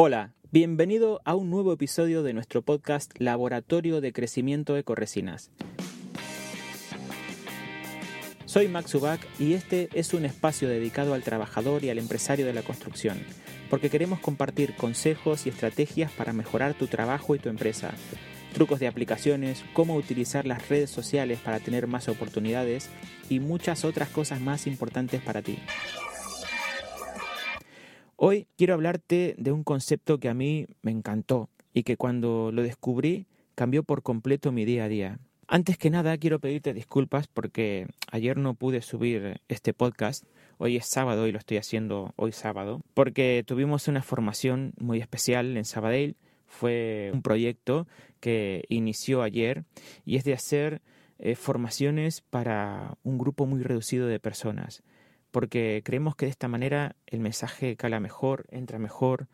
Hola, bienvenido a un nuevo episodio de nuestro podcast Laboratorio de Crecimiento Ecoresinas. Soy Max Ubach y este es un espacio dedicado al trabajador y al empresario de la construcción, porque queremos compartir consejos y estrategias para mejorar tu trabajo y tu empresa, trucos de aplicaciones, cómo utilizar las redes sociales para tener más oportunidades y muchas otras cosas más importantes para ti. Hoy quiero hablarte de un concepto que a mí me encantó y que cuando lo descubrí cambió por completo mi día a día. Antes que nada quiero pedirte disculpas porque ayer no pude subir este podcast. Hoy es sábado y lo estoy haciendo hoy sábado porque tuvimos una formación muy especial en Sabadell. Fue un proyecto que inició ayer y es de hacer eh, formaciones para un grupo muy reducido de personas porque creemos que de esta manera el mensaje cala mejor, entra mejor,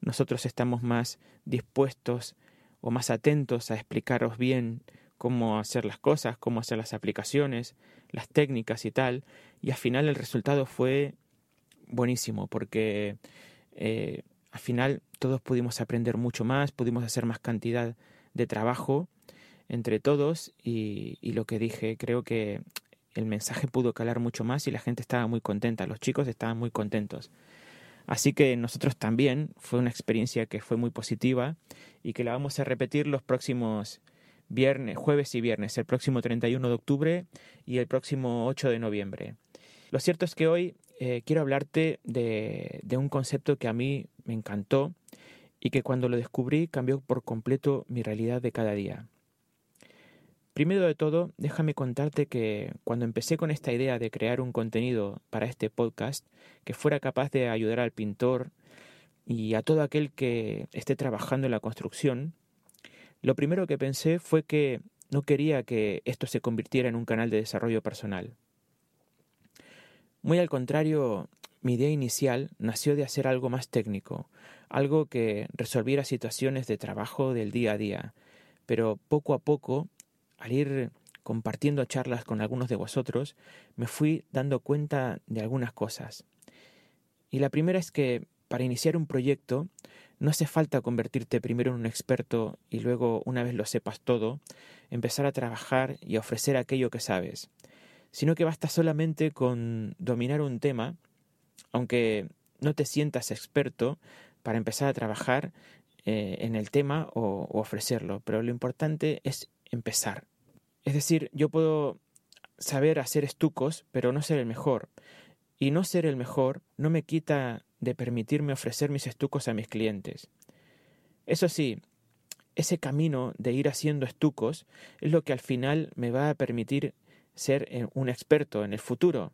nosotros estamos más dispuestos o más atentos a explicaros bien cómo hacer las cosas, cómo hacer las aplicaciones, las técnicas y tal, y al final el resultado fue buenísimo, porque eh, al final todos pudimos aprender mucho más, pudimos hacer más cantidad de trabajo entre todos y, y lo que dije, creo que el mensaje pudo calar mucho más y la gente estaba muy contenta, los chicos estaban muy contentos. Así que nosotros también fue una experiencia que fue muy positiva y que la vamos a repetir los próximos viernes, jueves y viernes, el próximo 31 de octubre y el próximo 8 de noviembre. Lo cierto es que hoy eh, quiero hablarte de, de un concepto que a mí me encantó y que cuando lo descubrí cambió por completo mi realidad de cada día. Primero de todo, déjame contarte que cuando empecé con esta idea de crear un contenido para este podcast que fuera capaz de ayudar al pintor y a todo aquel que esté trabajando en la construcción, lo primero que pensé fue que no quería que esto se convirtiera en un canal de desarrollo personal. Muy al contrario, mi idea inicial nació de hacer algo más técnico, algo que resolviera situaciones de trabajo del día a día, pero poco a poco al ir compartiendo charlas con algunos de vosotros, me fui dando cuenta de algunas cosas. Y la primera es que para iniciar un proyecto no hace falta convertirte primero en un experto y luego, una vez lo sepas todo, empezar a trabajar y a ofrecer aquello que sabes, sino que basta solamente con dominar un tema, aunque no te sientas experto, para empezar a trabajar eh, en el tema o ofrecerlo, pero lo importante es empezar. Es decir, yo puedo saber hacer estucos, pero no ser el mejor. Y no ser el mejor no me quita de permitirme ofrecer mis estucos a mis clientes. Eso sí, ese camino de ir haciendo estucos es lo que al final me va a permitir ser eh, un experto en el futuro.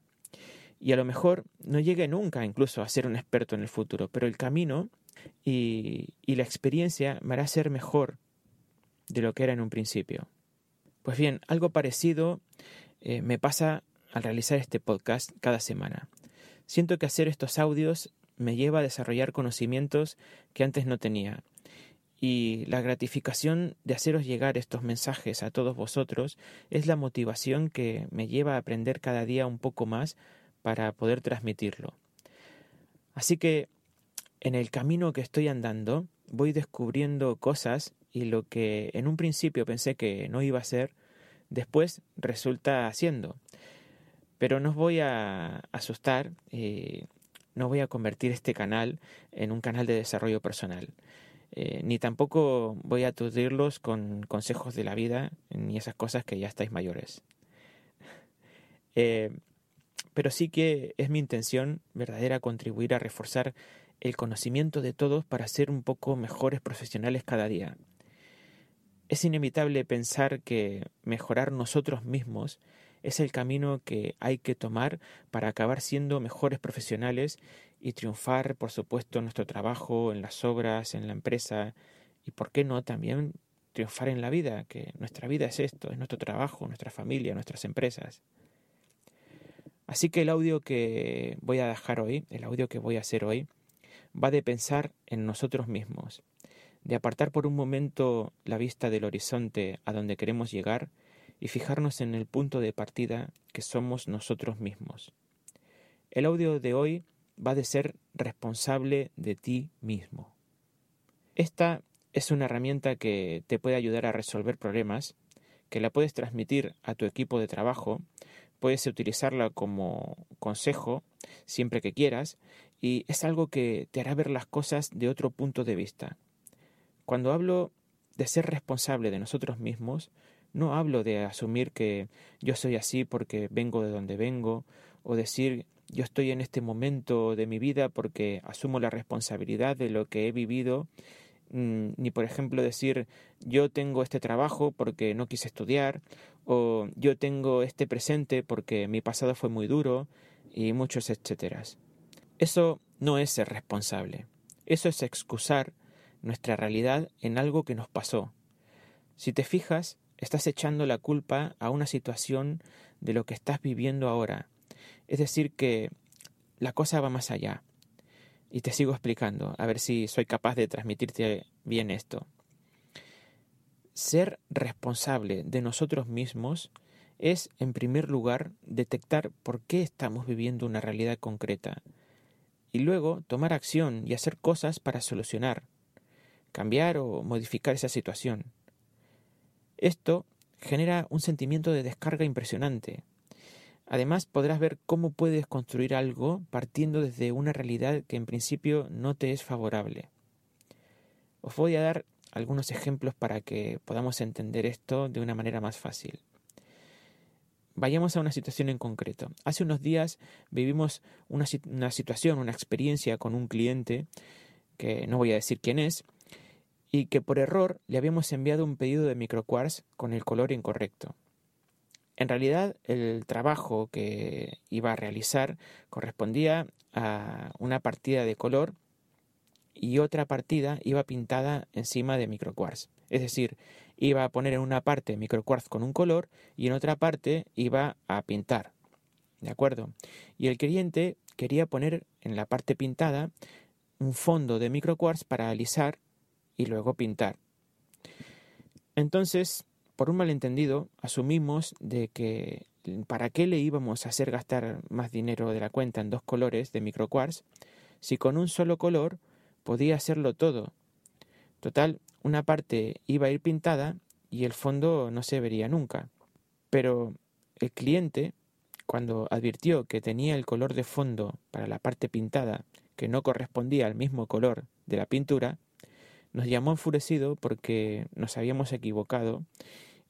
Y a lo mejor no llegue nunca incluso a ser un experto en el futuro, pero el camino y, y la experiencia me hará ser mejor de lo que era en un principio. Pues bien, algo parecido eh, me pasa al realizar este podcast cada semana. Siento que hacer estos audios me lleva a desarrollar conocimientos que antes no tenía. Y la gratificación de haceros llegar estos mensajes a todos vosotros es la motivación que me lleva a aprender cada día un poco más para poder transmitirlo. Así que en el camino que estoy andando voy descubriendo cosas y lo que en un principio pensé que no iba a ser, después resulta haciendo. Pero no os voy a asustar, eh, no voy a convertir este canal en un canal de desarrollo personal. Eh, ni tampoco voy a aturdirlos con consejos de la vida, ni esas cosas que ya estáis mayores. Eh, pero sí que es mi intención verdadera contribuir a reforzar el conocimiento de todos para ser un poco mejores profesionales cada día. Es inevitable pensar que mejorar nosotros mismos es el camino que hay que tomar para acabar siendo mejores profesionales y triunfar, por supuesto, en nuestro trabajo, en las obras, en la empresa y, ¿por qué no?, también triunfar en la vida, que nuestra vida es esto, es nuestro trabajo, nuestra familia, nuestras empresas. Así que el audio que voy a dejar hoy, el audio que voy a hacer hoy, va de pensar en nosotros mismos, de apartar por un momento la vista del horizonte a donde queremos llegar y fijarnos en el punto de partida que somos nosotros mismos. El audio de hoy va de ser responsable de ti mismo. Esta es una herramienta que te puede ayudar a resolver problemas, que la puedes transmitir a tu equipo de trabajo, puedes utilizarla como consejo siempre que quieras y es algo que te hará ver las cosas de otro punto de vista. Cuando hablo de ser responsable de nosotros mismos, no hablo de asumir que yo soy así porque vengo de donde vengo, o decir yo estoy en este momento de mi vida porque asumo la responsabilidad de lo que he vivido, mm, ni por ejemplo decir yo tengo este trabajo porque no quise estudiar, o yo tengo este presente porque mi pasado fue muy duro, y muchos etcéteras. Eso no es ser responsable, eso es excusar nuestra realidad en algo que nos pasó. Si te fijas, estás echando la culpa a una situación de lo que estás viviendo ahora. Es decir, que la cosa va más allá. Y te sigo explicando, a ver si soy capaz de transmitirte bien esto. Ser responsable de nosotros mismos es, en primer lugar, detectar por qué estamos viviendo una realidad concreta y luego tomar acción y hacer cosas para solucionar, cambiar o modificar esa situación. Esto genera un sentimiento de descarga impresionante. Además podrás ver cómo puedes construir algo partiendo desde una realidad que en principio no te es favorable. Os voy a dar algunos ejemplos para que podamos entender esto de una manera más fácil. Vayamos a una situación en concreto. Hace unos días vivimos una, una, situación, una experiencia con un cliente, que no voy a decir quién es, y que por error le habíamos enviado un pedido de microquartz con el color incorrecto. En realidad, el trabajo que iba a realizar correspondía a una partida de color y otra partida iba pintada encima de microquartz. Es decir, iba a poner en una parte microquartz con un color y en otra parte iba a pintar. ¿De acuerdo? Y el cliente quería poner en la parte pintada un fondo de microquartz para alisar y luego pintar. Entonces, por un malentendido, asumimos de que para qué le íbamos a hacer gastar más dinero de la cuenta en dos colores de microquartz si con un solo color podía hacerlo todo. Total, una parte iba a ir pintada y el fondo no se vería nunca. Pero el cliente, cuando advirtió que tenía el color de fondo para la parte pintada que no correspondía al mismo color de la pintura, nos llamó enfurecido porque nos habíamos equivocado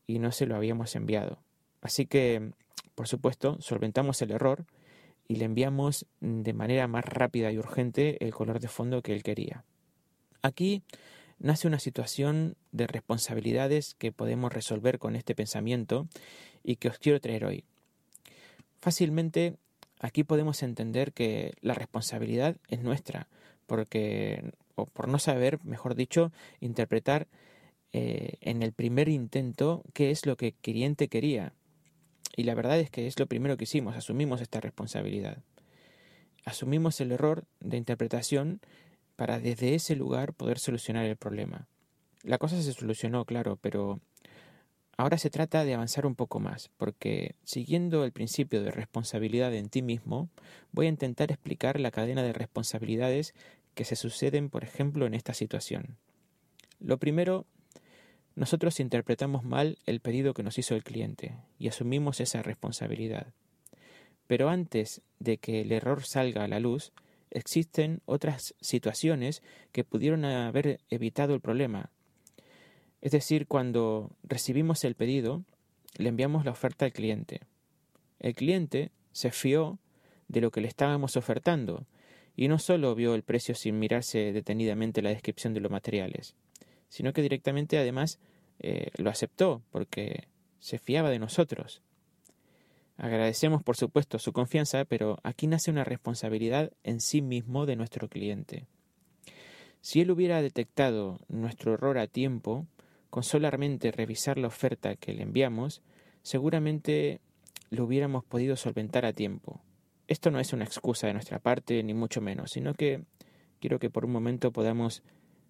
y no se lo habíamos enviado. Así que, por supuesto, solventamos el error y le enviamos de manera más rápida y urgente el color de fondo que él quería. Aquí nace una situación de responsabilidades que podemos resolver con este pensamiento y que os quiero traer hoy. Fácilmente aquí podemos entender que la responsabilidad es nuestra, porque o por no saber, mejor dicho, interpretar eh, en el primer intento qué es lo que el cliente quería. Y la verdad es que es lo primero que hicimos, asumimos esta responsabilidad. Asumimos el error de interpretación para desde ese lugar poder solucionar el problema. La cosa se solucionó, claro, pero ahora se trata de avanzar un poco más, porque siguiendo el principio de responsabilidad en ti mismo, voy a intentar explicar la cadena de responsabilidades que se suceden, por ejemplo, en esta situación. Lo primero, nosotros interpretamos mal el pedido que nos hizo el cliente y asumimos esa responsabilidad. Pero antes de que el error salga a la luz, existen otras situaciones que pudieron haber evitado el problema. Es decir, cuando recibimos el pedido, le enviamos la oferta al cliente. El cliente se fió de lo que le estábamos ofertando y no solo vio el precio sin mirarse detenidamente la descripción de los materiales, sino que directamente además eh, lo aceptó porque se fiaba de nosotros. Agradecemos por supuesto su confianza, pero aquí nace una responsabilidad en sí mismo de nuestro cliente. Si él hubiera detectado nuestro error a tiempo, con solamente revisar la oferta que le enviamos, seguramente lo hubiéramos podido solventar a tiempo. Esto no es una excusa de nuestra parte, ni mucho menos, sino que quiero que por un momento podamos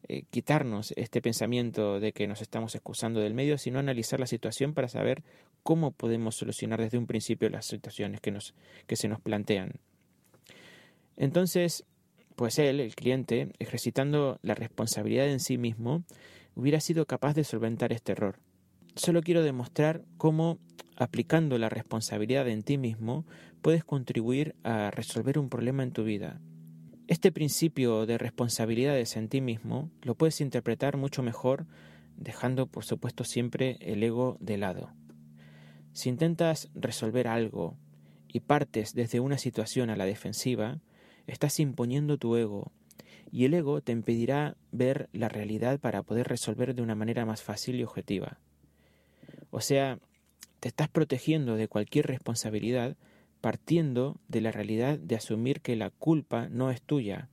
eh, quitarnos este pensamiento de que nos estamos excusando del medio, sino analizar la situación para saber cómo podemos solucionar desde un principio las situaciones que, nos, que se nos plantean. Entonces, pues él, el cliente, ejercitando la responsabilidad en sí mismo, hubiera sido capaz de solventar este error. Solo quiero demostrar cómo, aplicando la responsabilidad en ti mismo, puedes contribuir a resolver un problema en tu vida. Este principio de responsabilidades en ti mismo lo puedes interpretar mucho mejor dejando por supuesto siempre el ego de lado. Si intentas resolver algo y partes desde una situación a la defensiva, estás imponiendo tu ego y el ego te impedirá ver la realidad para poder resolver de una manera más fácil y objetiva. O sea, te estás protegiendo de cualquier responsabilidad partiendo de la realidad de asumir que la culpa no es tuya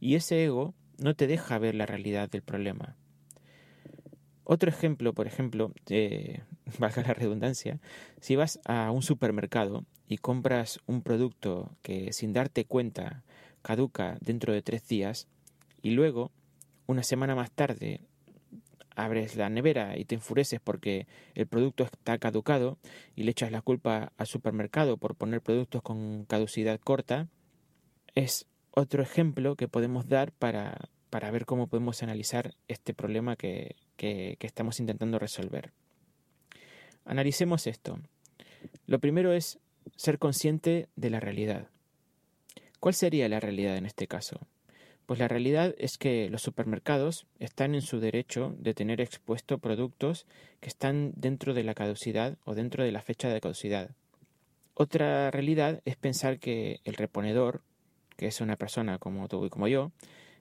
y ese ego no te deja ver la realidad del problema. Otro ejemplo, por ejemplo, eh, valga la redundancia, si vas a un supermercado y compras un producto que sin darte cuenta caduca dentro de tres días y luego, una semana más tarde, abres la nevera y te enfureces porque el producto está caducado y le echas la culpa al supermercado por poner productos con caducidad corta, es otro ejemplo que podemos dar para, para ver cómo podemos analizar este problema que, que, estamos intentando resolver. Analicemos esto. Lo primero es ser consciente de la realidad. ¿Cuál sería la realidad en este caso? Pues la realidad es que los supermercados están en su derecho de tener expuesto productos que están dentro de la caducidad o dentro de la fecha de caducidad. Otra realidad es pensar que el reponedor, que es una persona como tú y como yo,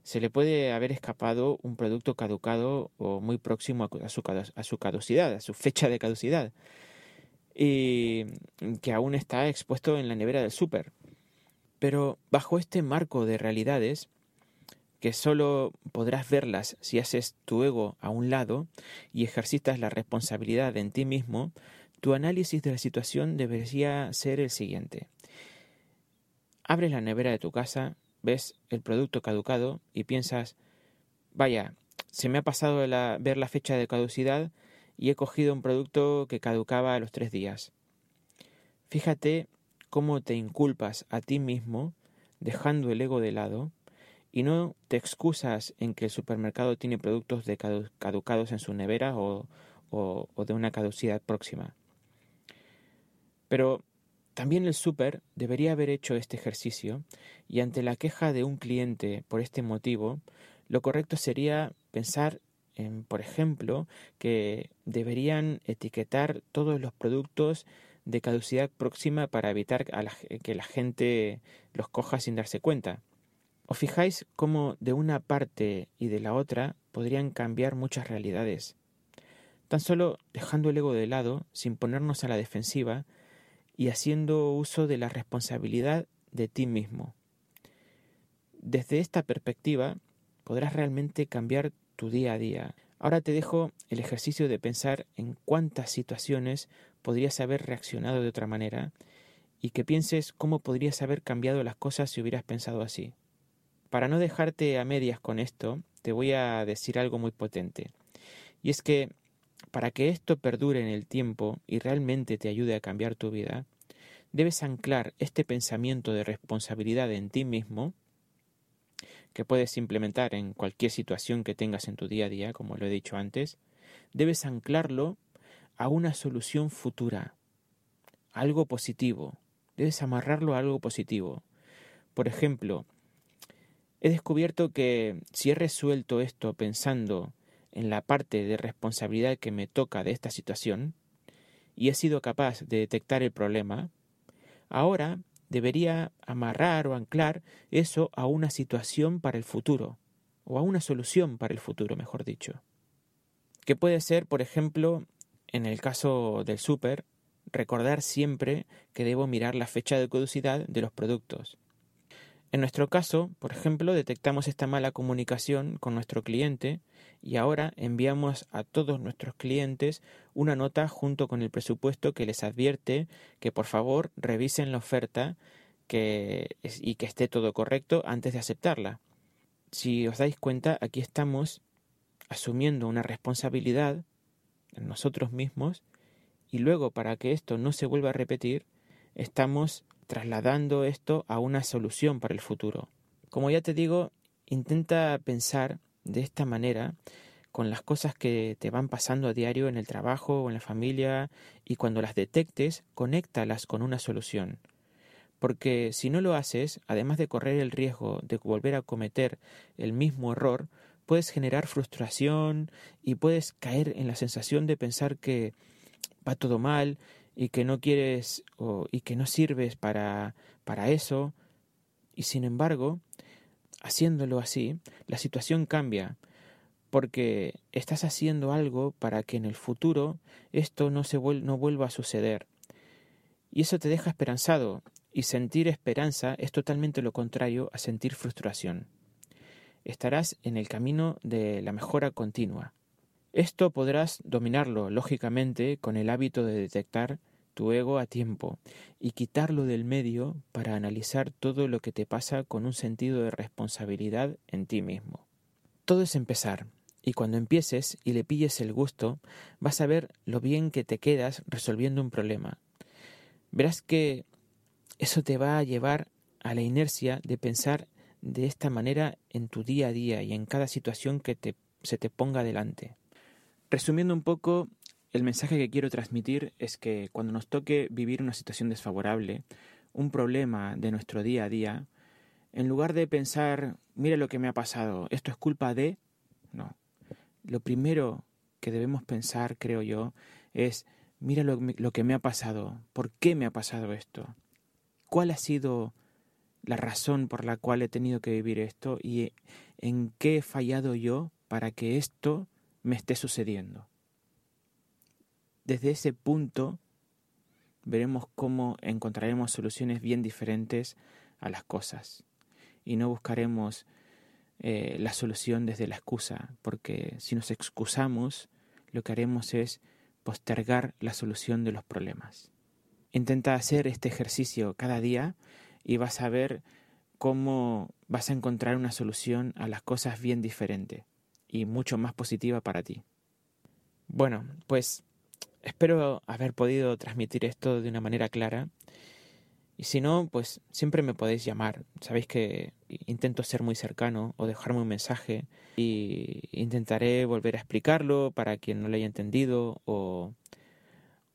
se le puede haber escapado un producto caducado o muy próximo a su, caducidad, a su fecha de caducidad, y que aún está expuesto en la nevera del súper. Pero bajo este marco de realidades, que solo podrás verlas si haces tu ego a un lado y ejercitas la responsabilidad en ti mismo, tu análisis de la situación debería ser el siguiente. Abres la nevera de tu casa ves el producto caducado y piensas, vaya, se me ha pasado ver la fecha de caducidad y he cogido un producto que caducaba a los tres días. Fíjate cómo te inculpas a ti mismo dejando el ego de lado y no te excusas en que el supermercado tiene productos caducados en su nevera o, o de una caducidad próxima. Pero también el súper debería haber hecho este ejercicio y ante la queja de un cliente por este motivo, lo correcto sería pensar en, por ejemplo, que deberían etiquetar todos los productos de caducidad próxima para evitar que la gente los coja sin darse cuenta. ¿Os fijáis cómo de una parte y de la otra podrían cambiar muchas realidades? Tan solo dejando el ego de lado, sin ponernos a la defensiva, y haciendo uso de la responsabilidad de ti mismo. Desde esta perspectiva podrás realmente cambiar tu día a día. Ahora te dejo el ejercicio de pensar en cuántas situaciones podrías haber reaccionado de otra manera y que pienses cómo podrías haber cambiado las cosas si hubieras pensado así. Para no dejarte a medias con esto, te voy a decir algo muy potente. Y es que para que esto perdure en el tiempo y realmente te ayude a cambiar tu vida, debes anclar este pensamiento de responsabilidad en ti mismo, que puedes implementar en cualquier situación que tengas en tu día a día, como lo he dicho antes, debes anclarlo a una solución futura, algo positivo, debes amarrarlo a algo positivo. Por ejemplo, he descubierto que si he resuelto esto pensando en la parte de responsabilidad que me toca de esta situación y he sido capaz de detectar el problema, ahora debería amarrar o anclar eso a una situación para el futuro, o a una solución para el futuro, mejor dicho. Que puede ser, por ejemplo, en el caso del súper, recordar siempre que debo mirar la fecha de caducidad de los productos. En nuestro caso, por ejemplo, detectamos esta mala comunicación con nuestro cliente y ahora enviamos a todos nuestros clientes una nota junto con el presupuesto que les advierte que por favor revisen la oferta y que esté todo correcto antes de aceptarla. Si os dais cuenta, aquí estamos asumiendo una responsabilidad en nosotros mismos y luego para que esto no se vuelva a repetir, estamos trasladando esto a una solución para el futuro. Como ya te digo, intenta pensar de esta manera con las cosas que te van pasando a diario en el trabajo o en la familia y cuando las detectes, conéctalas con una solución. Porque si no lo haces, además de correr el riesgo de volver a cometer el mismo error, puedes generar frustración y puedes caer en la sensación de pensar que va todo mal y que no quieres o, y que no sirves para, para eso. Y sin embargo, haciéndolo así, la situación cambia porque estás haciendo algo para que en el futuro esto no, se no vuelva a suceder. Y eso te deja esperanzado, y sentir esperanza es totalmente lo contrario a sentir frustración. Estarás en el camino de la mejora continua. Esto podrás dominarlo, lógicamente, con el hábito de detectar tu ego a tiempo y quitarlo del medio para analizar todo lo que te pasa con un sentido de responsabilidad en ti mismo. Todo es empezar, y cuando empieces y le pilles el gusto, vas a ver lo bien que te quedas resolviendo un problema. Verás que eso te va a llevar a la inercia de pensar de esta manera en tu día a día y en cada situación que te, se te ponga delante. Resumiendo un poco, el mensaje que quiero transmitir es que cuando nos toque vivir una situación desfavorable, un problema de nuestro día a día, en lugar de pensar, mira lo que me ha pasado, esto es culpa de, no, lo primero que debemos pensar, creo yo, es, mira lo, que me ha pasado, ¿por qué me ha pasado esto? ¿Cuál ha sido la razón por la cual he tenido que vivir esto y en qué he fallado yo para que esto me esté sucediendo? Desde ese punto veremos cómo encontraremos soluciones bien diferentes a las cosas y no buscaremos eh, la solución desde la excusa, porque si nos excusamos, lo que haremos es postergar la solución de los problemas. Intenta hacer este ejercicio cada día y vas a ver cómo vas a encontrar una solución a las cosas bien diferente y mucho más positiva para ti. Bueno, pues espero haber podido transmitir esto de una manera clara y si no, pues siempre me podéis llamar. Sabéis que intento ser muy cercano o dejarme un mensaje y intentaré volver a explicarlo para quien no lo haya entendido o,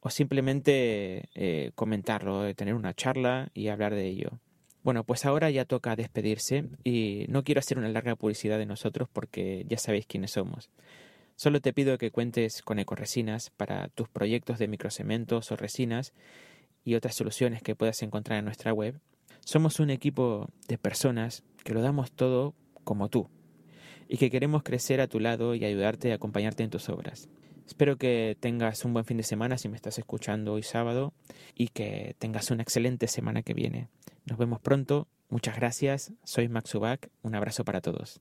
o simplemente eh, comentarlo, tener una charla y hablar de ello. Bueno, pues ahora ya toca despedirse y no quiero hacer una larga publicidad de nosotros porque ya sabéis quiénes somos. Solo te pido que cuentes con Ecoresinas para tus proyectos de microcementos o resinas y otras soluciones que puedas encontrar en nuestra web, somos un equipo de personas que lo damos todo como tú y que queremos crecer a tu lado y ayudarte a acompañarte en tus obras. Espero que tengas un buen fin de semana si me estás escuchando hoy sábado y que tengas una excelente semana que viene. Nos vemos pronto. Muchas gracias. Soy Max Ubak. Un abrazo para todos.